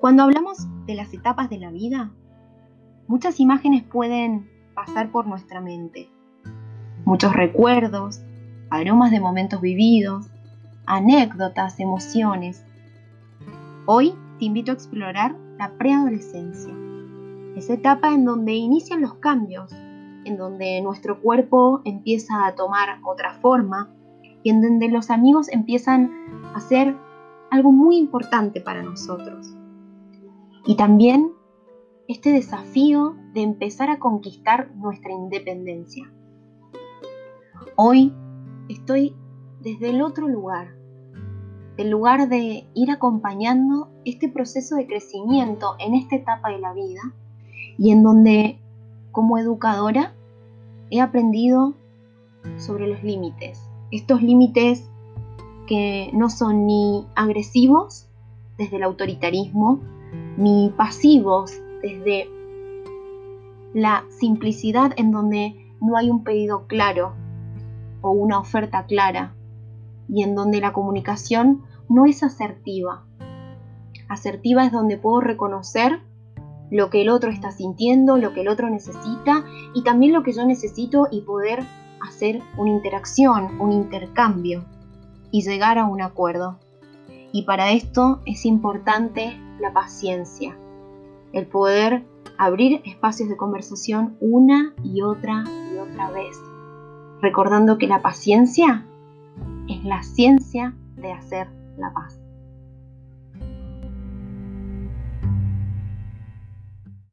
Cuando hablamos de las etapas de la vida, muchas imágenes pueden pasar por nuestra mente. Muchos recuerdos, aromas de momentos vividos, anécdotas, emociones. Hoy te invito a explorar la preadolescencia, esa etapa en donde inician los cambios, en donde nuestro cuerpo empieza a tomar otra forma y en donde los amigos empiezan a ser algo muy importante para nosotros. Y también este desafío de empezar a conquistar nuestra independencia. Hoy estoy desde el otro lugar, del lugar de ir acompañando este proceso de crecimiento en esta etapa de la vida y en donde como educadora he aprendido sobre los límites, estos límites que no son ni agresivos desde el autoritarismo, ni pasivos desde la simplicidad en donde no hay un pedido claro o una oferta clara y en donde la comunicación no es asertiva. Asertiva es donde puedo reconocer lo que el otro está sintiendo, lo que el otro necesita y también lo que yo necesito y poder hacer una interacción, un intercambio y llegar a un acuerdo. Y para esto es importante la paciencia, el poder abrir espacios de conversación una y otra y otra vez, recordando que la paciencia es la ciencia de hacer la paz.